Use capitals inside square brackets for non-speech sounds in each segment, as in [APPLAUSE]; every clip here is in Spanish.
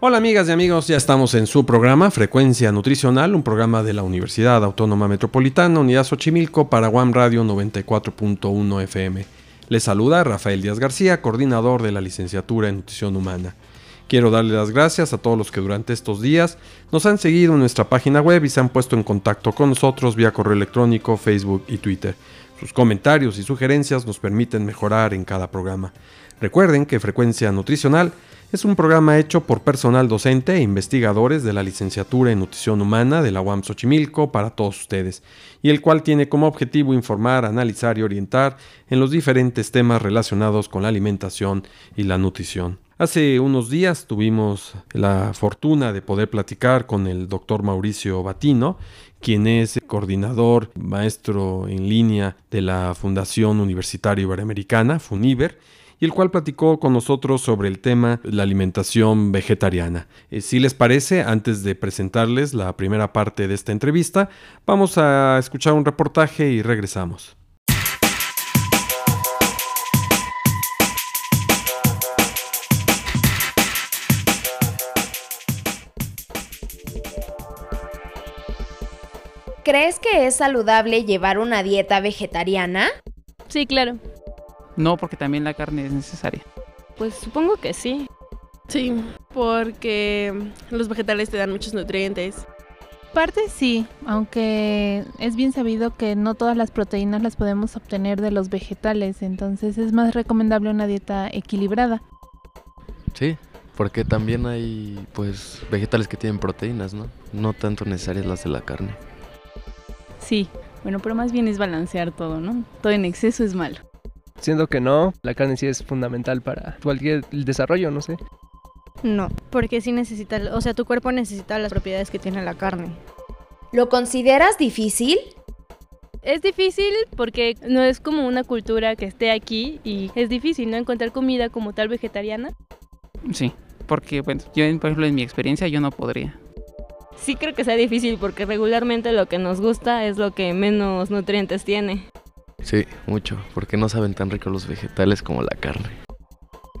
Hola amigas y amigos, ya estamos en su programa Frecuencia Nutricional, un programa de la Universidad Autónoma Metropolitana, Unidad Xochimilco, para One Radio 94.1 FM. Les saluda Rafael Díaz García, coordinador de la licenciatura en Nutrición Humana. Quiero darle las gracias a todos los que durante estos días nos han seguido en nuestra página web y se han puesto en contacto con nosotros vía correo electrónico, Facebook y Twitter. Sus comentarios y sugerencias nos permiten mejorar en cada programa. Recuerden que Frecuencia Nutricional es un programa hecho por personal docente e investigadores de la licenciatura en nutrición humana de la UAM Xochimilco para todos ustedes, y el cual tiene como objetivo informar, analizar y orientar en los diferentes temas relacionados con la alimentación y la nutrición. Hace unos días tuvimos la fortuna de poder platicar con el doctor Mauricio Batino, quien es coordinador maestro en línea de la Fundación Universitaria Iberoamericana, FUNIBER, y el cual platicó con nosotros sobre el tema la alimentación vegetariana. Eh, si les parece, antes de presentarles la primera parte de esta entrevista, vamos a escuchar un reportaje y regresamos. ¿Crees que es saludable llevar una dieta vegetariana? Sí, claro. No, porque también la carne es necesaria. Pues supongo que sí. Sí, porque los vegetales te dan muchos nutrientes. Parte sí, aunque es bien sabido que no todas las proteínas las podemos obtener de los vegetales, entonces es más recomendable una dieta equilibrada. Sí, porque también hay pues vegetales que tienen proteínas, ¿no? No tanto necesarias las de la carne. Sí, bueno, pero más bien es balancear todo, ¿no? Todo en exceso es malo. Siento que no, la carne sí es fundamental para cualquier desarrollo, no sé. No, porque sí necesita, o sea, tu cuerpo necesita las propiedades que tiene la carne. ¿Lo consideras difícil? Es difícil porque no es como una cultura que esté aquí y es difícil, ¿no? Encontrar comida como tal vegetariana. Sí, porque, bueno, yo, por ejemplo, en mi experiencia yo no podría. Sí creo que sea difícil porque regularmente lo que nos gusta es lo que menos nutrientes tiene. Sí, mucho, porque no saben tan ricos los vegetales como la carne.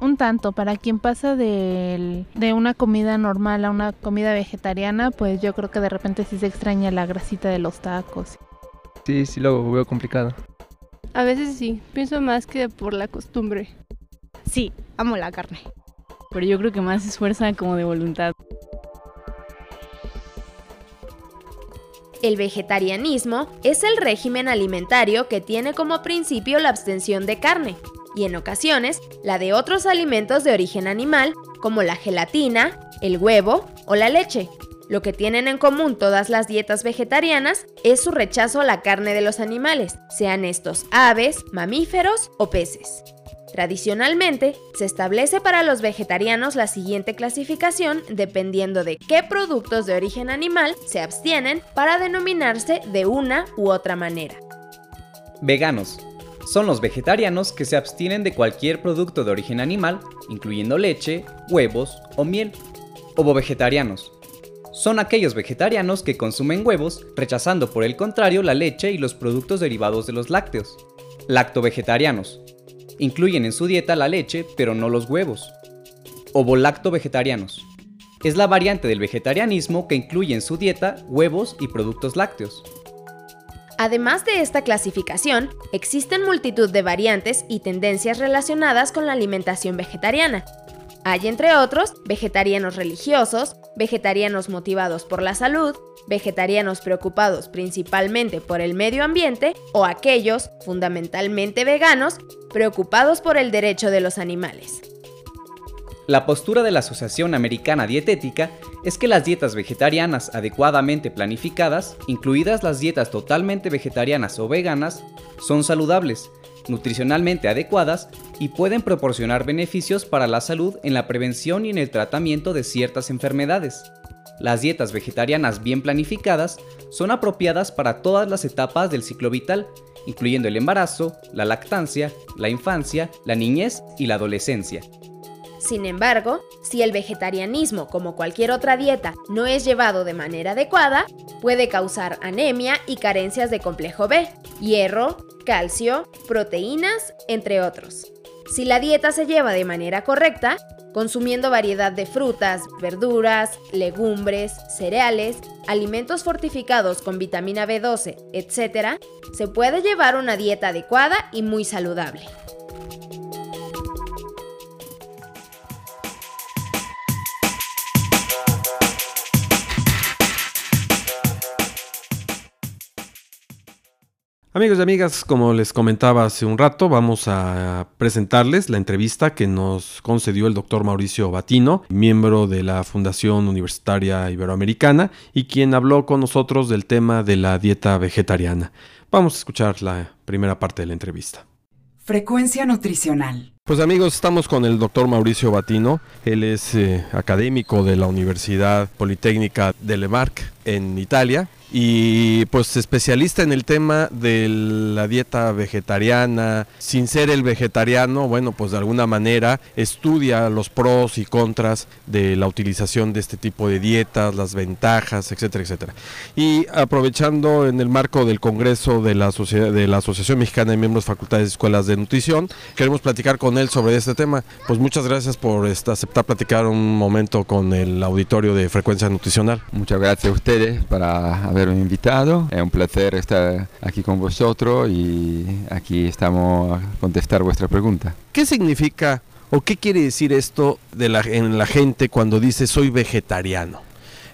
Un tanto, para quien pasa de, de una comida normal a una comida vegetariana, pues yo creo que de repente sí se extraña la grasita de los tacos. Sí, sí lo veo complicado. A veces sí, pienso más que por la costumbre. Sí, amo la carne. Pero yo creo que más es fuerza como de voluntad. El vegetarianismo es el régimen alimentario que tiene como principio la abstención de carne y en ocasiones la de otros alimentos de origen animal como la gelatina, el huevo o la leche. Lo que tienen en común todas las dietas vegetarianas es su rechazo a la carne de los animales, sean estos aves, mamíferos o peces. Tradicionalmente, se establece para los vegetarianos la siguiente clasificación dependiendo de qué productos de origen animal se abstienen para denominarse de una u otra manera. Veganos. Son los vegetarianos que se abstienen de cualquier producto de origen animal, incluyendo leche, huevos o miel. Ovo-vegetarianos. Son aquellos vegetarianos que consumen huevos, rechazando por el contrario la leche y los productos derivados de los lácteos. Lacto-vegetarianos Incluyen en su dieta la leche, pero no los huevos. Ovolacto-vegetarianos. Es la variante del vegetarianismo que incluye en su dieta huevos y productos lácteos. Además de esta clasificación, existen multitud de variantes y tendencias relacionadas con la alimentación vegetariana. Hay entre otros vegetarianos religiosos, vegetarianos motivados por la salud, vegetarianos preocupados principalmente por el medio ambiente o aquellos, fundamentalmente veganos, preocupados por el derecho de los animales. La postura de la Asociación Americana Dietética es que las dietas vegetarianas adecuadamente planificadas, incluidas las dietas totalmente vegetarianas o veganas, son saludables, nutricionalmente adecuadas y pueden proporcionar beneficios para la salud en la prevención y en el tratamiento de ciertas enfermedades. Las dietas vegetarianas bien planificadas son apropiadas para todas las etapas del ciclo vital, incluyendo el embarazo, la lactancia, la infancia, la niñez y la adolescencia. Sin embargo, si el vegetarianismo, como cualquier otra dieta, no es llevado de manera adecuada, puede causar anemia y carencias de complejo B, hierro, calcio, proteínas, entre otros. Si la dieta se lleva de manera correcta, consumiendo variedad de frutas, verduras, legumbres, cereales, alimentos fortificados con vitamina B12, etc., se puede llevar una dieta adecuada y muy saludable. Amigos y amigas, como les comentaba hace un rato, vamos a presentarles la entrevista que nos concedió el doctor Mauricio Batino, miembro de la Fundación Universitaria Iberoamericana y quien habló con nosotros del tema de la dieta vegetariana. Vamos a escuchar la primera parte de la entrevista. Frecuencia nutricional. Pues amigos, estamos con el doctor Mauricio Batino. Él es eh, académico de la Universidad Politécnica de Le Marc en Italia y pues especialista en el tema de la dieta vegetariana, sin ser el vegetariano, bueno, pues de alguna manera estudia los pros y contras de la utilización de este tipo de dietas, las ventajas, etcétera, etcétera. Y aprovechando en el marco del Congreso de la, Sociedad, de la Asociación Mexicana de Miembros Facultades y Escuelas de Nutrición, queremos platicar con él sobre este tema. Pues muchas gracias por aceptar platicar un momento con el auditorio de Frecuencia Nutricional. Muchas gracias a ustedes para haberme invitado. Es un placer estar aquí con vosotros y aquí estamos a contestar vuestra pregunta. ¿Qué significa o qué quiere decir esto de la, en la gente cuando dice soy vegetariano?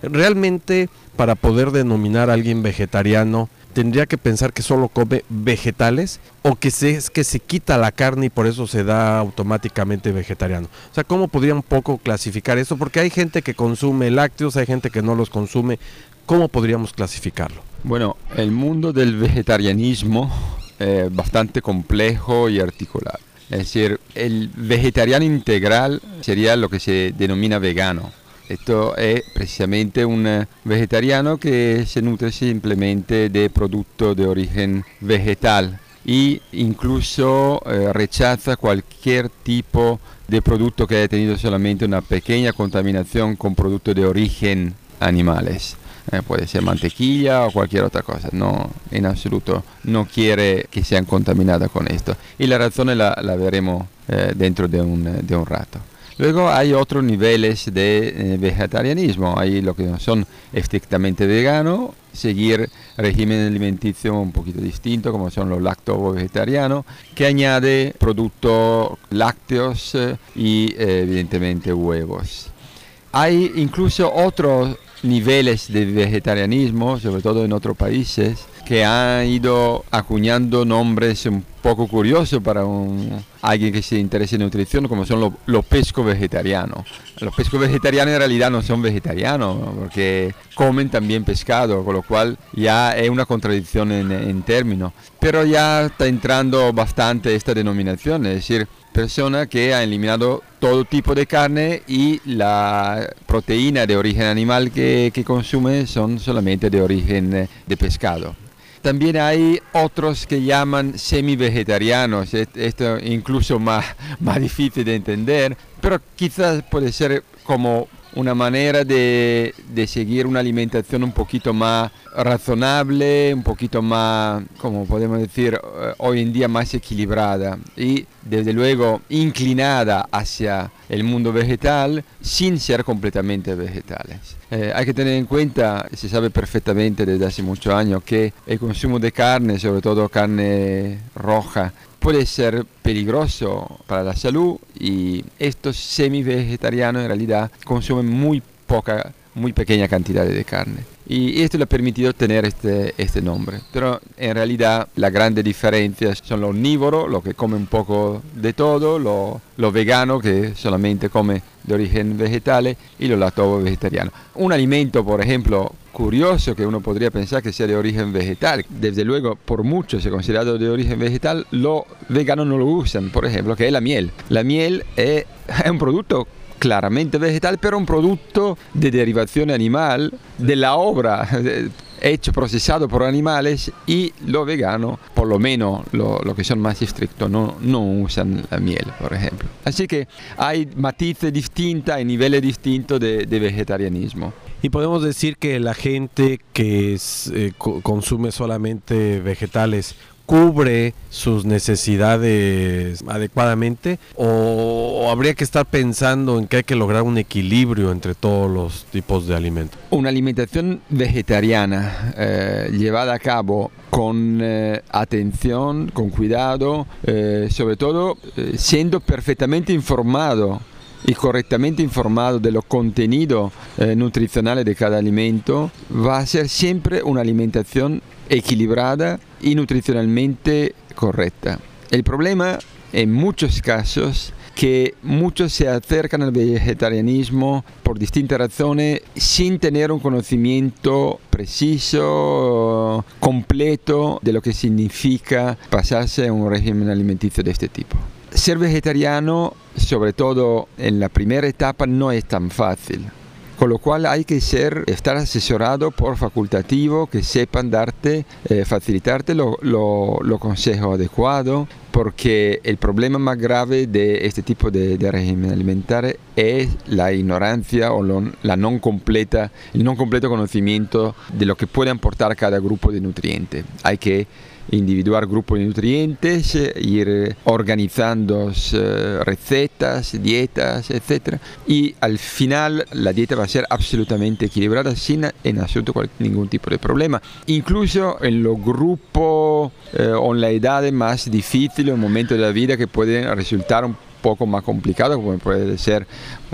Realmente para poder denominar a alguien vegetariano, tendría que pensar que solo come vegetales o que se, es que se quita la carne y por eso se da automáticamente vegetariano. O sea, ¿cómo podría un poco clasificar eso? Porque hay gente que consume lácteos, hay gente que no los consume. ¿Cómo podríamos clasificarlo? Bueno, el mundo del vegetarianismo es bastante complejo y articulado. Es decir, el vegetariano integral sería lo que se denomina vegano. Esto es precisamente un vegetariano que se nutre simplemente de productos de origen vegetal y incluso eh, rechaza cualquier tipo de producto que haya tenido solamente una pequeña contaminación con productos de origen animales. Eh, puede ser mantequilla o cualquier otra cosa, no, en absoluto no quiere que sean contaminadas con esto. Y la razón la, la veremos eh, dentro de un, de un rato. Luego hay otros niveles de eh, vegetarianismo. Hay lo que son estrictamente veganos, seguir régimen alimenticio un poquito distinto, como son los lacto-vegetarianos, que añade productos lácteos eh, y eh, evidentemente huevos. Hay incluso otros niveles de vegetarianismo, sobre todo en otros países, que han ido acuñando nombres un poco curiosos para un, alguien que se interese en nutrición, como son los, los pescos vegetarianos. Los pescos vegetarianos en realidad no son vegetarianos, porque comen también pescado, con lo cual ya es una contradicción en, en términos. Pero ya está entrando bastante esta denominación, es decir, persona que ha eliminado todo tipo de carne y la proteína de origen animal que, consume son solamente de origen eh, de pescado. También hay otros que llaman semi-vegetarianos, esto incluso más, [LAUGHS] más difícil de entender, pero quizás puede ser como una manera de, de, seguir una alimentación un poquito más razonable, un poquito más, como podemos decir, eh, hoy en día más equilibrada y desde luego inclinada hacia el mundo vegetal sin ser completamente vegetales. Eh, hay que tener en cuenta, se sabe perfectamente desde hace muchos años, que el consumo de carne, sobre todo carne roja, puede ser peligroso para la salud y estos semi-vegetarianos en realidad consumen muy poca, muy pequeña cantidad de carne. Y esto le ha permitido tener este, este nombre. Pero en realidad la grande diferencia son los omnívoros, los que comen un poco de todo, los lo veganos que solamente come de origen vegetal y los lacto vegetarianos. Un alimento, por ejemplo, curioso que uno podría pensar que sea de origen vegetal. Desde luego, por mucho se considerado de origen vegetal, los veganos no lo usan, por ejemplo, que es la miel. La miel es [LAUGHS] un producto claramente vegetal, pero un producto de derivación animal de la obra hecho, procesado por animales y lo vegano, por lo menos lo, lo que son más estrictos, no, no usan la miel, por ejemplo. Así que hay matices distintos, hay niveles distintos de, vegetarianismo. Y podemos decir que la gente que eh, co- consume solamente vegetales cubre sus necesidades adecuadamente o, habría que estar pensando en que hay que lograr un equilibrio entre todos los tipos de alimentos. Una alimentación vegetariana eh, llevada a cabo con eh, atención, con cuidado, eh, sobre todo siendo perfectamente informado y correctamente informado de los contenidos nutricionales de cada alimento, va a ser siempre una alimentación equilibrada y nutricionalmente correcta. El problema en muchos casos que muchos se acercan al vegetarianismo por distintas razones sin tener un conocimiento preciso, completo de lo que significa pasarse a un régimen alimenticio de este tipo. Ser vegetariano, sobre todo en la primera etapa, no es tan fácil. Con lo cual hay que ser, estar asesorado por facultativo que sepan darte, eh, facilitarte los lo, lo consejos adecuados, porque el problema más grave de este tipo de, de régimen alimentar es la ignorancia o lo- la non completa, el no completo conocimiento de lo que puede aportar cada grupo de nutrientes. Hay que individuar grupos de nutrientes, eh, ir organizando eh, recetas, dietas, etc. Y al final la dieta va a ser absolutamente equilibrada sin en absoluto ningún tipo de problema. Incluso en los grupos eh, o en la edad más difícil, en momentos de la vida que pueden resultar un poco más complicados, como puede ser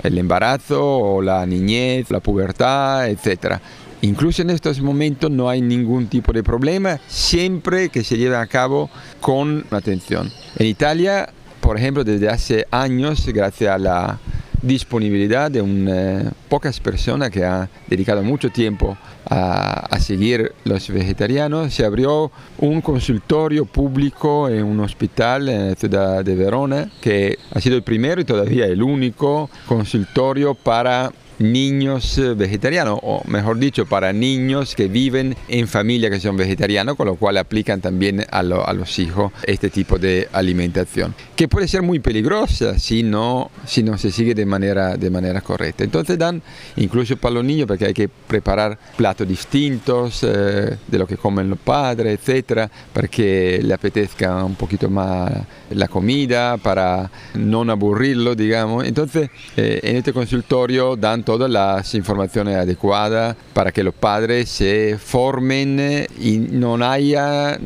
el embarazo o la niñez, la pubertad, etcétera. Incluso en estos momentos no hay ningún tipo de problema, siempre que se lleve a cabo con atención. En Italia, por ejemplo, desde hace años, gracias a la disponibilidad de un, eh, pocas personas que han dedicado mucho tiempo a, a seguir los vegetarianos, se abrió un consultorio público en un hospital en la ciudad de Verona, que ha sido el primero y todavía el único consultorio para niños eh, vegetarianos, o mejor dicho, para niños que viven en familia que son vegetarianos, con lo cual aplican también a, lo- a los hijos este tipo de alimentación, que puede ser muy peligrosa si no, si no se sigue de manera, de manera correcta. Entonces dan, incluso para los niños, porque hay que preparar platos distintos eh, de lo que comen los padres, etcétera, para que le apetezca un poquito más la comida, para no aburrirlo, digamos. Entonces, eh, en este consultorio dan todas las informaciones adecuadas para que los padres se formen y no haya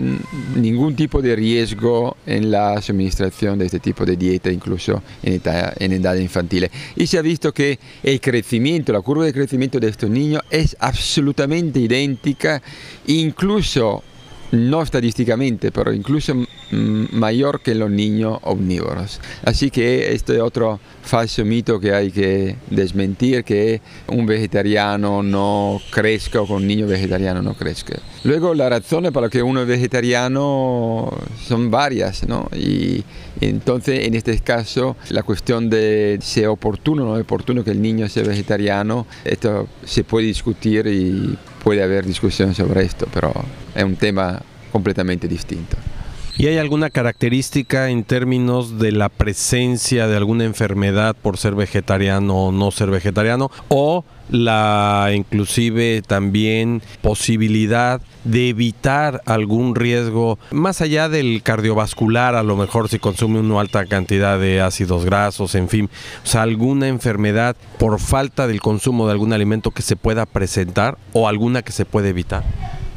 ningún tipo de riesgo en la suministración de este tipo de dieta, incluso en edad, en edad infantil. Y se ha visto que el crecimiento, la curva de crecimiento de estos niños es absolutamente idéntica, incluso no estadísticamente, pero incluso mayor que los niños omnívoros. Así que este es otro falso mito que hay que desmentir, que un vegetariano no crezca o que un niño vegetariano no crezca. Luego las razones para que uno es vegetariano son varias, ¿no? Y entonces en este caso la cuestión de si es oportuno o no es oportuno que el niño sea vegetariano, esto se puede discutir y puede haber discusión sobre esto, pero es un tema completamente distinto. ¿Y hay alguna característica en términos de la presencia de alguna enfermedad por ser vegetariano o no ser vegetariano? ¿O la inclusive también posibilidad de evitar algún riesgo más allá del cardiovascular, a lo mejor si consume una alta cantidad de ácidos grasos, en fin, o sea, alguna enfermedad por falta del consumo de algún alimento que se pueda presentar o alguna que se puede evitar?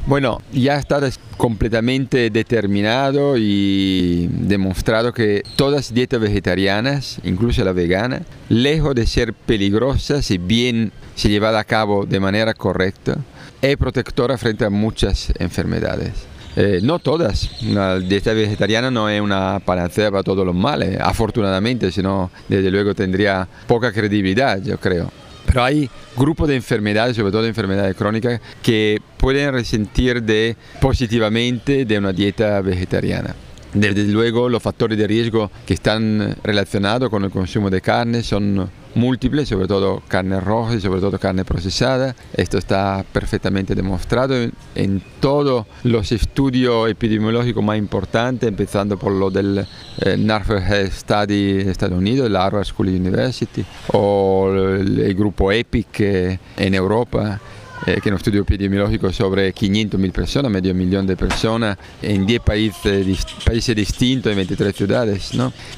Bueno, ya está completamente determinado y demostrado que todas dietas vegetarianas, incluso la vegana, lejos de ser peligrosas si bien se llevada a cabo de manera correcta, es protectora frente a muchas enfermedades. Eh, no todas, una dieta vegetariana no es una panacea para todos los males, afortunadamente, si no, desde luego tendría poca credibilidad, yo creo. Pero hay grupos de enfermedades, sobre todo de enfermedades crónicas, que pueden resentir de, positivamente de una dieta vegetariana. Desde luego los factores de riesgo que están relacionados con el consumo de carne son múltiples, sobre todo carne roja y sobre todo carne procesada. Esto está perfectamente demostrado en, en todos los estudios epidemiológicos más importantes, empezando por lo del eh, Norfolk Health Study de Estados Unidos, la Harvard School University, o el, grupo EPIC eh, en Europa. eh, que es un estudio epidemiológico sobre 500.000 personas, medio millón de personas, en 10 países, países distintos, en 23 ciudades.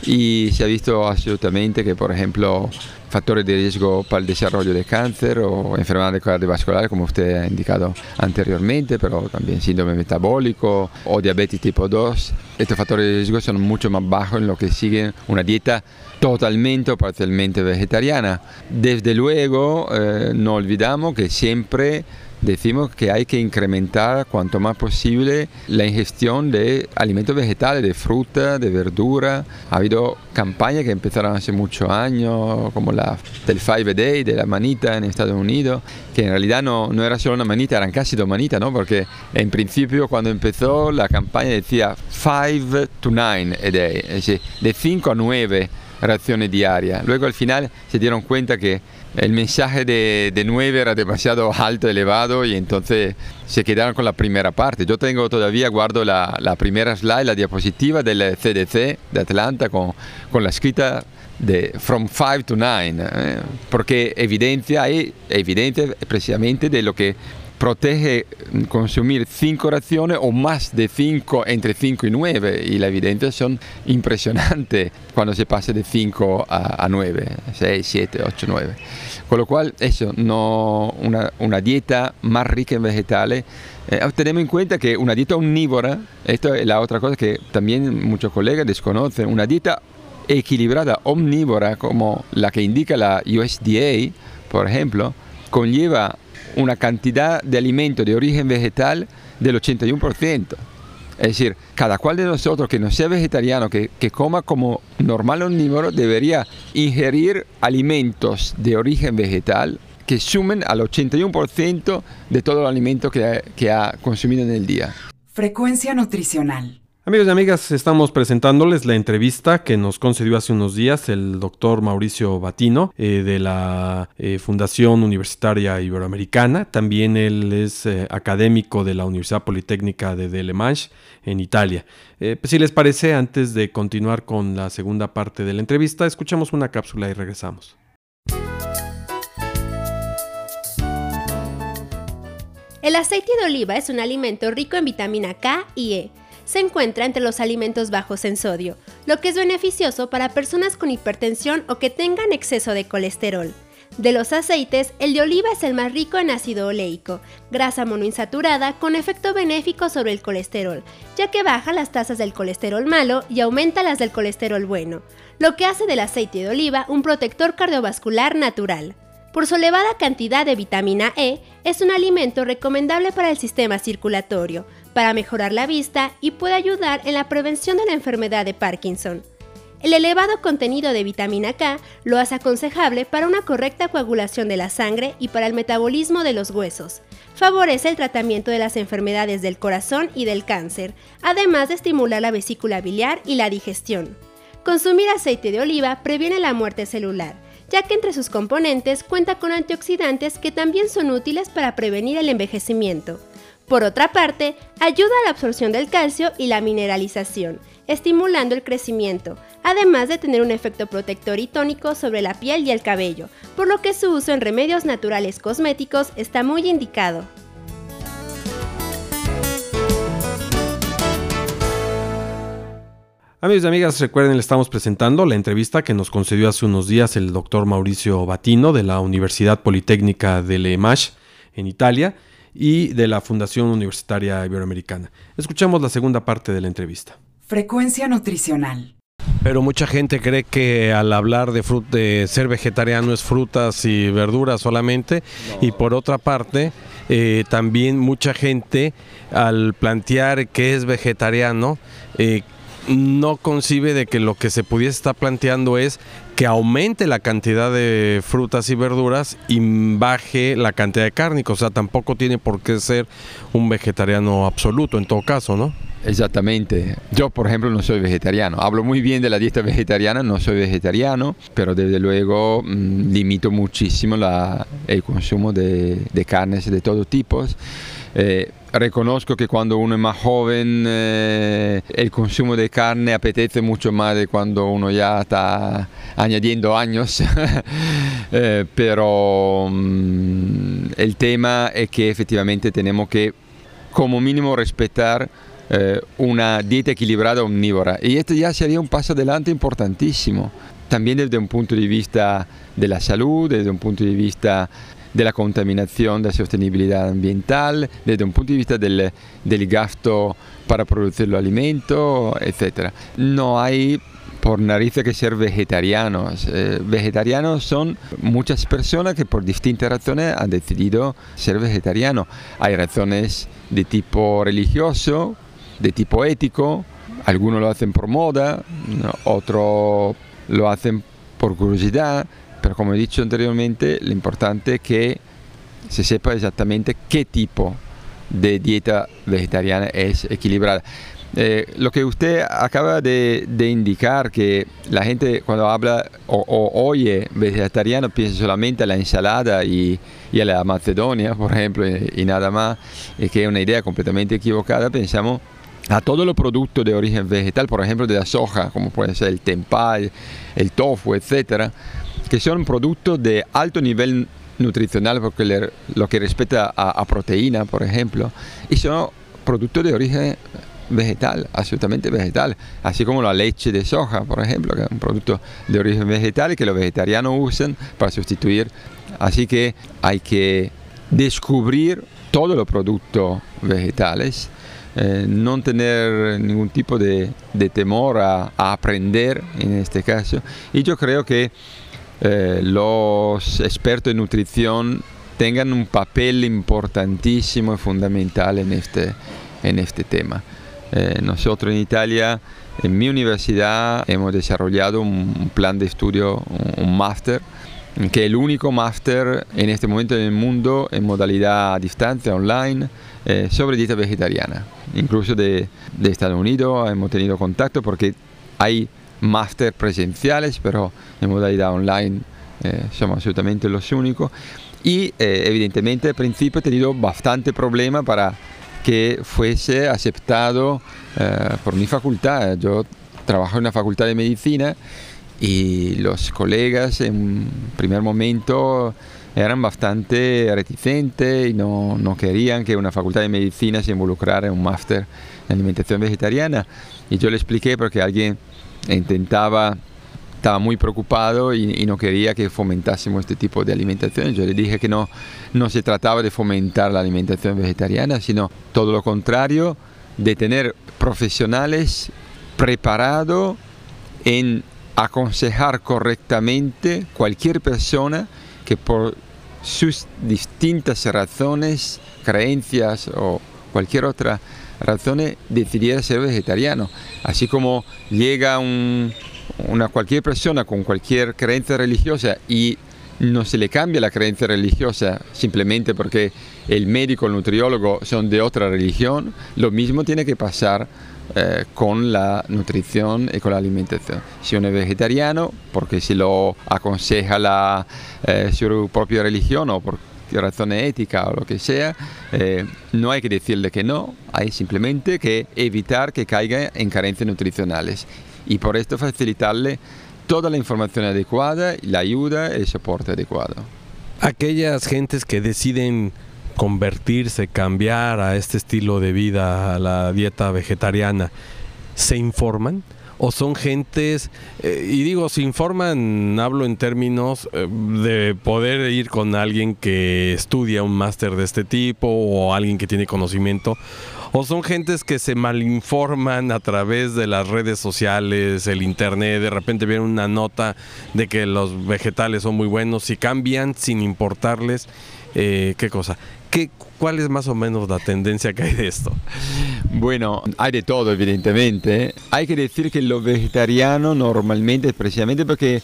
Y se ha visto absolutamente que, por ejemplo, factores de riesgo para el desarrollo de cáncer o enfermedades cardiovasculares, como usted ha indicado anteriormente, pero también síndrome metabólico o diabetes tipo 2. Estos factores de riesgo son mucho más bajos en lo que siguen una dieta totalmente o parcialmente vegetariana. Desde luego, eh, no olvidamos que siempre decimos que hay que incrementar cuanto más posible la ingestión de alimentos vegetales, de fruta, de verdura. Ha habido campañas que empezaron hace muchos años, como la del Five Day, de la manita en Estados Unidos, que en realidad no, no era solo una manita, eran casi dos manitas, ¿no? Porque en principio cuando empezó la campaña decía 5 to 9 a day, es decir, de 5 a 9 raciones diarias. Luego al final se dieron cuenta que el mensaje de, de 9 era demasiado alto, elevado y entonces se quedaron con la primera parte. Yo tengo todavía, guardo la, la primera slide, la diapositiva del CDC de Atlanta con, con la escrita de From 5 to 9, eh, porque evidencia, evidencia precisamente de lo que protege consumir 5 raciones o más de 5 entre 5 y 9 y la evidencia son impresionantes [LAUGHS] cuando se pasa de 5 a, a 9, 6, 7, 8, 9. Con lo cual, eso, no, una, una dieta más rica en vegetales. Eh, tenemos en cuenta que una dieta omnívora, esto es la otra cosa que también muchos colegas desconocen, una dieta equilibrada omnívora como la que indica la USDA, por ejemplo, conlleva una cantidad de alimento de origen vegetal del 81%. Es decir, cada cual de nosotros que no sea vegetariano, que, que coma como normal omnívoro, debería ingerir alimentos de origen vegetal que sumen al 81% de todo el alimento que, que ha consumido en el día. Frecuencia nutricional. Amigos y amigas, estamos presentándoles la entrevista que nos concedió hace unos días el doctor Mauricio Batino eh, de la eh, Fundación Universitaria Iberoamericana. También él es eh, académico de la Universidad Politécnica de Delemanche en Italia. Pues, si les parece, antes de continuar con la segunda parte de la entrevista, escuchamos una cápsula y regresamos. El aceite de oliva es un alimento rico en vitamina K y E. Se encuentra entre los alimentos bajos en sodio, lo que es beneficioso para personas con hipertensión o que tengan exceso de colesterol. De los aceites, el de oliva es el más rico en ácido oleico, grasa monoinsaturada con efecto benéfico sobre el colesterol, ya que baja las tasas del colesterol malo y aumenta las del colesterol bueno, lo que hace del aceite de oliva un protector cardiovascular natural. Por su elevada cantidad de vitamina E, es un alimento recomendable para el sistema circulatorio, para mejorar la vista y puede ayudar en la prevención de la enfermedad de Parkinson. El elevado contenido de vitamina K lo hace aconsejable para una correcta coagulación de la sangre y para el metabolismo de los huesos. Favorece el tratamiento de las enfermedades del corazón y del cáncer, además de estimular la vesícula biliar y la digestión. Consumir aceite de oliva previene la muerte celular, ya que entre sus componentes cuenta con antioxidantes que también son útiles para prevenir el envejecimiento. Por otra parte, ayuda a la absorción del calcio y la mineralización, estimulando el crecimiento, además de tener un efecto protector y tónico sobre la piel y el cabello, por lo que su uso en remedios naturales cosméticos está muy indicado. Amigos y amigas, recuerden, le estamos presentando la entrevista que nos concedió hace unos días el doctor Mauricio Batino de la Universidad Politécnica de Lemash en Italia y de la Fundación Universitaria Iberoamericana. Escuchamos la segunda parte de la entrevista. Frecuencia nutricional. Pero mucha gente cree que al hablar de, ser vegetariano es frutas y verduras solamente. Y por otra parte, eh, también mucha gente al plantear que es vegetariano, eh, no concibe de que lo que se pudiese estar planteando es que aumente la cantidad de frutas y verduras y baje la cantidad de cárnicos. O sea, tampoco tiene por qué ser un vegetariano absoluto en todo caso, ¿no? Exactamente. Yo, por ejemplo, no soy vegetariano. Hablo muy bien de la dieta vegetariana, no soy vegetariano, pero desde luego mmm, limito muchísimo el consumo de, de, carnes de todo tipo. Eh, reconozco que cuando uno es más joven eh, el consumo de carne apetece mucho más de cuando uno ya está añadiendo años, [LAUGHS] eh, pero mmm, el tema es que efectivamente tenemos que como mínimo respetar eh, una dieta equilibrada omnívora. Y esto ya sería un paso adelante importantísimo, también desde un punto de vista de la salud, desde un punto de vista de la contaminación, de la sostenibilidad ambiental, desde un punto de vista del, del gasto para producir los alimentos, etc. No hay por narices que ser vegetarianos. Eh, vegetarianos son muchas personas que por distintas razones han decidido ser vegetarianos. Hay razones de tipo religioso, de tipo ético, algunos lo hacen por moda, otros lo hacen por curiosidad, pero como he dicho anteriormente, lo importante es que se sepa exactamente qué tipo de dieta vegetariana es equilibrada. Eh, lo que usted acaba de, indicar, que la gente cuando habla o, oye vegetariano piensa solamente a la ensalada y, y a la macedonia, por ejemplo, y, y nada más, y que es una idea completamente equivocada, pensamos a todos los productos de origen vegetal, por ejemplo de la soja, como puede ser el tempeh, el tofu, etcétera, que son productos de alto nivel nutricional porque le, lo que respecta a, proteína, por ejemplo, y son productos de origen vegetal, absolutamente vegetal, así como la leche de soja, por ejemplo, que es un producto de origen vegetal y que los vegetarianos usan para sustituir. Así que hay que descubrir todos los productos vegetales eh, no tener ningún tipo de, de temor a, a, aprender en este caso. Y yo creo que eh, los expertos en nutrición tengan un papel importantísimo y fundamental en este, en este tema. Eh, nosotros en Italia, en mi universidad, hemos desarrollado un plan de estudio, un, máster, que es el único máster en este momento en el mundo en modalidad a distancia, online, eh, sobre dieta vegetariana. Incluso de, de, Estados Unidos hemos tenido contacto porque hay máster presenciales, pero en modalidad online eh, somos absolutamente los únicos. Y eh, evidentemente al principio he tenido bastante problema para que fuese aceptado eh, por mi facultad. Yo trabajo en la facultad de medicina y los colegas en primer momento eran bastante reticentes y no, no, querían que una facultad de medicina se involucrara en un máster en alimentación vegetariana. Y yo le expliqué porque alguien intentaba, estaba muy preocupado y, y, no quería que fomentásemos este tipo de alimentación. Yo le dije que no, no se trataba de fomentar la alimentación vegetariana, sino todo lo contrario, de tener profesionales preparados en aconsejar correctamente cualquier persona que por sus distintas razones, creencias o cualquier otra razón decidiera ser vegetariano. Así como llega un, una cualquier persona con cualquier creencia religiosa y no se le cambia la creencia religiosa simplemente porque el médico, el nutriólogo son de otra religión, lo mismo tiene que pasar eh, con la nutrición y con la alimentación. Si uno es vegetariano, porque se lo aconseja la, eh, su propia religión o por razones éticas o lo que sea, eh, no hay que decirle que no, hay simplemente que evitar que caiga en carencias nutricionales y por esto facilitarle toda la información adecuada, la ayuda y el soporte adecuado. Aquellas gentes que deciden convertirse, cambiar a este estilo de vida, a la dieta vegetariana, ¿se informan? ¿O son gentes, eh, y digo, se informan, hablo en términos eh, de poder ir con alguien que estudia un máster de este tipo o alguien que tiene conocimiento? o son gentes que se malinforman a través de las redes sociales, el internet, de repente viene una nota de que los vegetales son muy buenos y cambian sin importarles eh, qué cosa. ¿Qué, ¿Cuál es más o menos la tendencia que hay de esto? Bueno, hay de todo evidentemente. Hay que decir que los vegetarianos normalmente, precisamente porque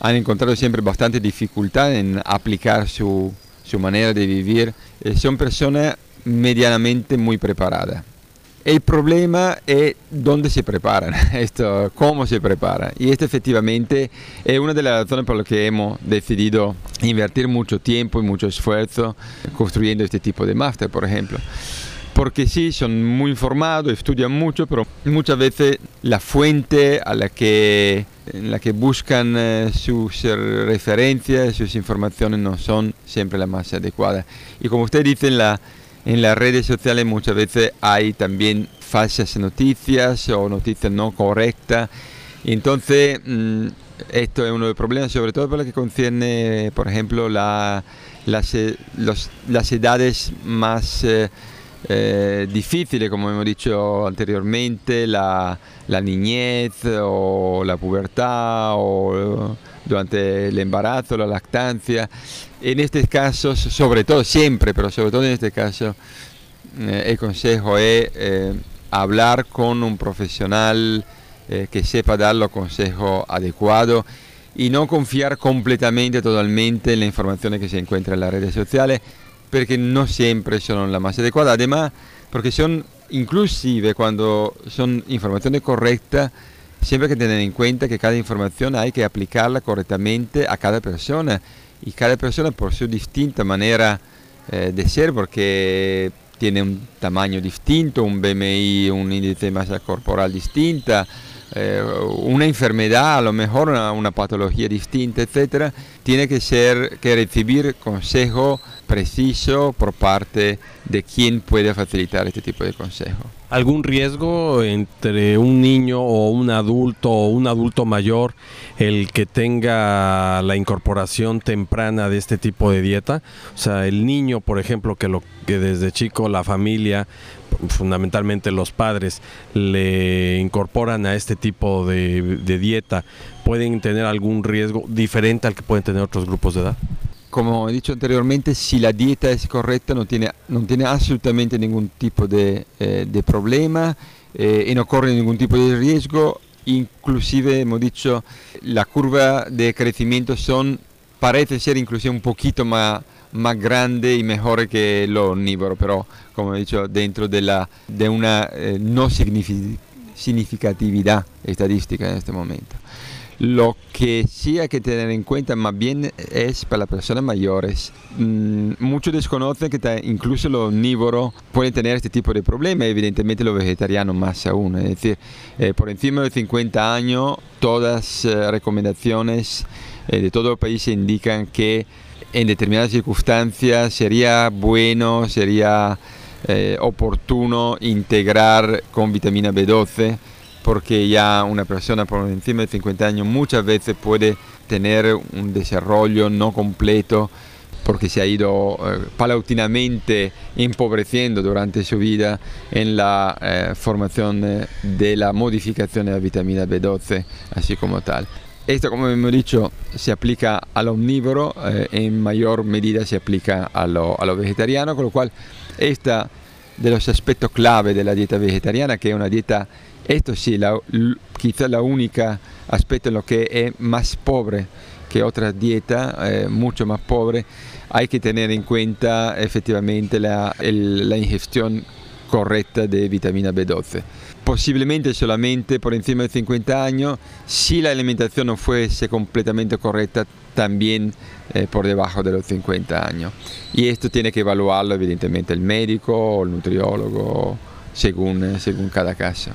han encontrado siempre bastante dificultad en aplicar su, su manera de vivir, eh, son personas medianamente muy preparada. El problema es dónde se preparan, [LAUGHS] esto, cómo se prepara. Y esto efectivamente es una de las razones por las que hemos decidido invertir mucho tiempo y mucho esfuerzo construyendo este tipo de máster, por ejemplo. Porque sí, son muy informados, estudian mucho, pero muchas veces la fuente a la que, en la que buscan eh, sus eh, referencias, sus informaciones no son siempre las más adecuadas. Y como usted dice, la, en las redes sociales muchas veces hay también falsas noticias o noticias no correctas. Entonces, mm, esto es uno de los problemas, sobre todo para lo que concierne, por ejemplo, la, las, las edades más eh, eh, difíciles, como hemos dicho anteriormente, la, la niñez o la pubertad o durante el embarazo, la lactancia. En estos casos, sobre todo siempre, pero sobre todo en este caso, eh, el consejo es eh, hablar con un profesional eh, que sepa dar los consejos adecuados y no confiar completamente, totalmente en las informaciones que se encuentran en las redes sociales, porque no siempre son las más adecuadas. Además, porque son, inclusive cuando son informaciones correctas, siempre hay que tener en cuenta que cada información hay que aplicarla correctamente a cada persona y cada persona por su distinta manera eh, de ser, porque tiene un tamaño distinto, un BMI, un índice de masa corporal distinta, eh, una enfermedad, a lo mejor una, patología distinta, etcétera, tiene que ser que recibir consejo preciso por parte de quien puede facilitar este tipo de consejo. ¿Algún riesgo entre un niño o un adulto o un adulto mayor el que tenga la incorporación temprana de este tipo de dieta? O sea, el niño, por ejemplo, que lo que desde chico la familia, fundamentalmente los padres, le incorporan a este tipo de, de dieta, ¿pueden tener algún riesgo diferente al que pueden tener otros grupos de edad? Como he dicho anteriormente, si la dieta es correcta no tiene, no tiene absolutamente ningún tipo de, eh, problema eh, y no corre ningún tipo de riesgo. Inclusive hemos dicho la curva de crecimiento son, parece ser inclusive un poquito más, más grande y mejor que lo omnívoro, pero como he dicho dentro de, de una eh, no signifi- significatividad estadística en este momento. Lo que sí hay que tener en cuenta más bien es para las personas mayores. Mm, muchos desconocen que incluso los omnívoros pueden tener este tipo de problemas, evidentemente los vegetarianos más aún. Es decir, eh, por encima de 50 años, todas las recomendaciones eh, de todo el país indican que en determinadas circunstancias sería bueno, sería eh, oportuno integrar con vitamina B12 porque ya una persona por encima de 50 años muchas veces puede tener un desarrollo no completo porque se ha ido eh, empobreciendo durante su vida en la eh, formación de la modificación de la vitamina B12, así como tal. Esto, como hemos dicho, se aplica al omnívoro, eh, en mayor medida se aplica a lo, a lo vegetariano, con lo cual esta de los aspectos clave de la dieta vegetariana, que es una dieta, esto sí, la, quizá la única aspecto en lo que es más pobre que otras dietas, eh, mucho más pobre, hay que tener en cuenta efectivamente la ingestión correcta de vitamina B12. Posiblemente solamente por encima de 50 años, si la alimentación no fuese completamente correcta, también eh, por debajo de los 50 años. Y esto tiene que evaluarlo evidentemente el médico o el nutriólogo según, eh, según cada caso.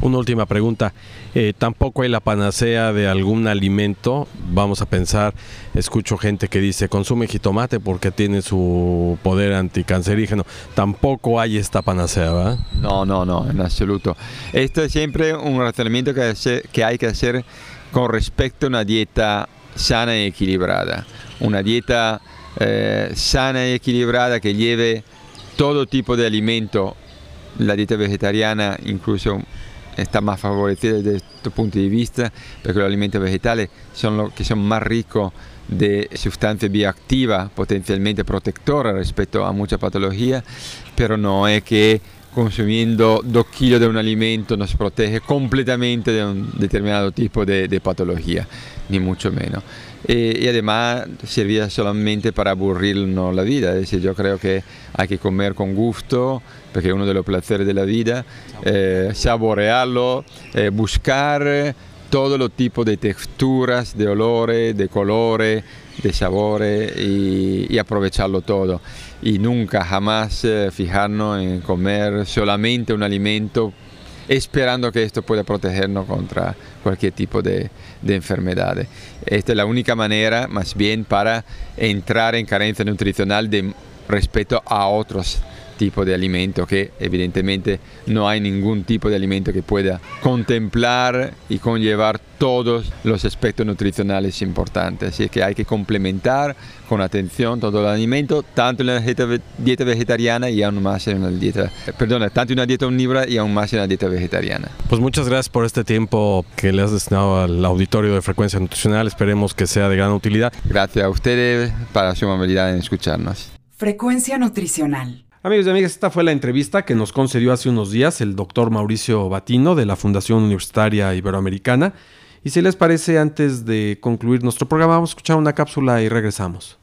Una última pregunta. Eh, tampoco hay la panacea de algún alimento. Vamos a pensar, escucho gente que dice consume jitomate porque tiene su poder anticancerígeno. Tampoco hay esta panacea, ¿verdad? No, no, no, en absoluto. Esto es siempre un razonamiento que, hay que hacer con respecto a una dieta sana y equilibrada. Una dieta eh, sana y equilibrada que lleve todo tipo de alimento. La dieta vegetariana incluso está más favorecida desde este punto de vista porque los alimentos vegetales son los que son más ricos de sustancias bioactivas potencialmente protectoras respecto a muchas patologías, pero no es que consumiendo dos kilos de un alimento nos protege completamente de un determinado tipo de, de patología, ni mucho menos. Eh, y además servía solamente para aburrirnos la vida, es decir, yo creo que hay que comer con gusto, porque uno de los placeres de la vida, eh, saborearlo, eh, buscar todo los tipos de texturas, de olores, de colores, de sabores y, aprovecharlo todo. Y nunca, jamás eh, fijarnos en comer solamente un alimento esperando que esto pueda protegernos contra cualquier tipo de, de enfermedades. Esta es la única manera, más bien, para entrar en carencia nutricional respecto a otros tipo de alimento que evidentemente no hay ningún tipo de alimento que pueda contemplar y conllevar todos los aspectos nutricionales importantes. Así que hay que complementar con atención todo el alimento, tanto en la dieta, dieta vegetariana y aún más en la dieta, perdona, tanto en una dieta omnívora y aún más en la dieta vegetariana. Pues muchas gracias por este tiempo que le has destinado al auditorio de Frecuencia Nutricional. Esperemos que sea de gran utilidad. Gracias a ustedes para su amabilidad en escucharnos. Frecuencia Nutricional. Amigos y amigas, esta fue la entrevista que nos concedió hace unos días el doctor Mauricio Batino de la Fundación Universitaria Iberoamericana. Y si les parece, antes de concluir nuestro programa, vamos a escuchar una cápsula y regresamos.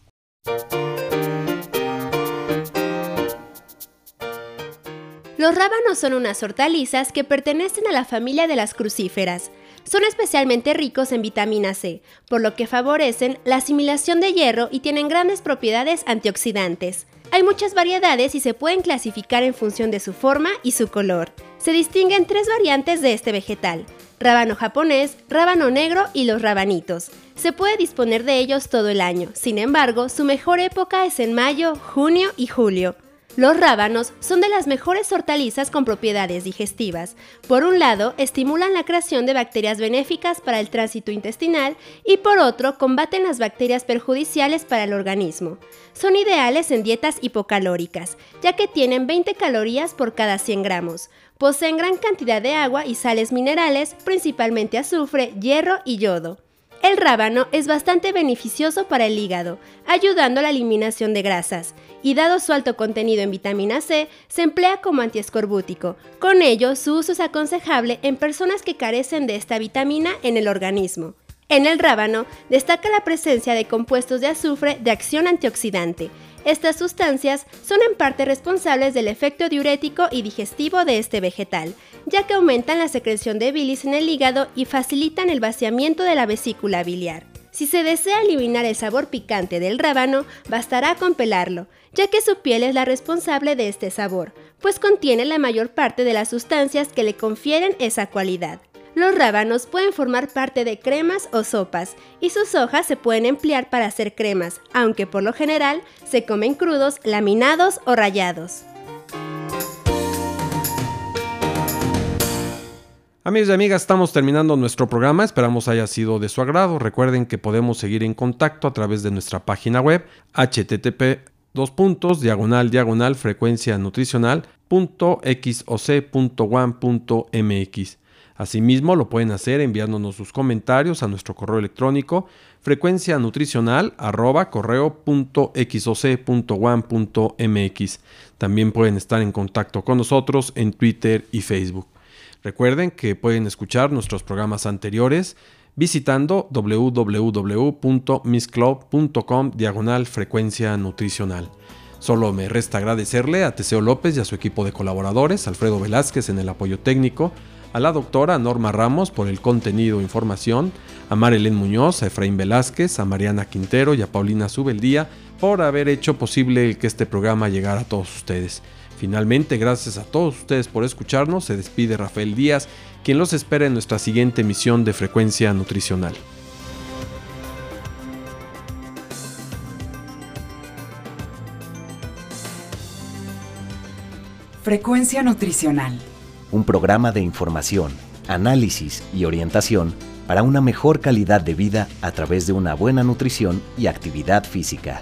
Los rábanos son unas hortalizas que pertenecen a la familia de las crucíferas. Son especialmente ricos en vitamina C, por lo que favorecen la asimilación de hierro y tienen grandes propiedades antioxidantes. Hay muchas variedades y se pueden clasificar en función de su forma y su color. Se distinguen tres variantes de este vegetal, rábano japonés, rábano negro y los rabanitos. Se puede disponer de ellos todo el año, sin embargo, su mejor época es en mayo, junio y julio. Los rábanos son de las mejores hortalizas con propiedades digestivas. Por un lado, estimulan la creación de bacterias benéficas para el tránsito intestinal y por otro, combaten las bacterias perjudiciales para el organismo. Son ideales en dietas hipocalóricas, ya que tienen 20 calorías por cada 100 gramos. Poseen gran cantidad de agua y sales minerales, principalmente azufre, hierro y yodo. El rábano es bastante beneficioso para el hígado, ayudando a la eliminación de grasas, y dado su alto contenido en vitamina C, se emplea como antiescorbútico. Con ello, su uso es aconsejable en personas que carecen de esta vitamina en el organismo. En el rábano destaca la presencia de compuestos de azufre de acción antioxidante. Estas sustancias son en parte responsables del efecto diurético y digestivo de este vegetal, ya que aumentan la secreción de bilis en el hígado y facilitan el vaciamiento de la vesícula biliar. Si se desea eliminar el sabor picante del rábano, bastará con pelarlo, ya que su piel es la responsable de este sabor, pues contiene la mayor parte de las sustancias que le confieren esa cualidad. Los rábanos pueden formar parte de cremas o sopas, y sus hojas se pueden emplear para hacer cremas, aunque por lo general se comen crudos, laminados o rallados. Amigos y amigas, estamos terminando nuestro programa, esperamos haya sido de su agrado. Recuerden que podemos seguir en contacto a través de nuestra página web http dos puntos diagonal diagonal frecuencia nutricional. Asimismo, lo pueden hacer enviándonos sus comentarios a nuestro correo electrónico frecuencia nutricional arroba correo xoc.one.mx. También pueden estar en contacto con nosotros en Twitter y Facebook. Recuerden que pueden escuchar nuestros programas anteriores visitando www.missclub.com diagonal frecuencia nutricional. Solo me resta agradecerle a Teseo López y a su equipo de colaboradores, Alfredo Velázquez en el apoyo técnico, a la doctora Norma Ramos por el contenido e información, a Marilén Muñoz, a Efraín Velázquez, a Mariana Quintero y a Paulina Subeldía por haber hecho posible que este programa llegara a todos ustedes. Finalmente, gracias a todos ustedes por escucharnos, se despide Rafael Díaz, quien los espera en nuestra siguiente emisión de Frecuencia Nutricional. Frecuencia Nutricional. Un programa de información, análisis y orientación para una mejor calidad de vida a través de una buena nutrición y actividad física.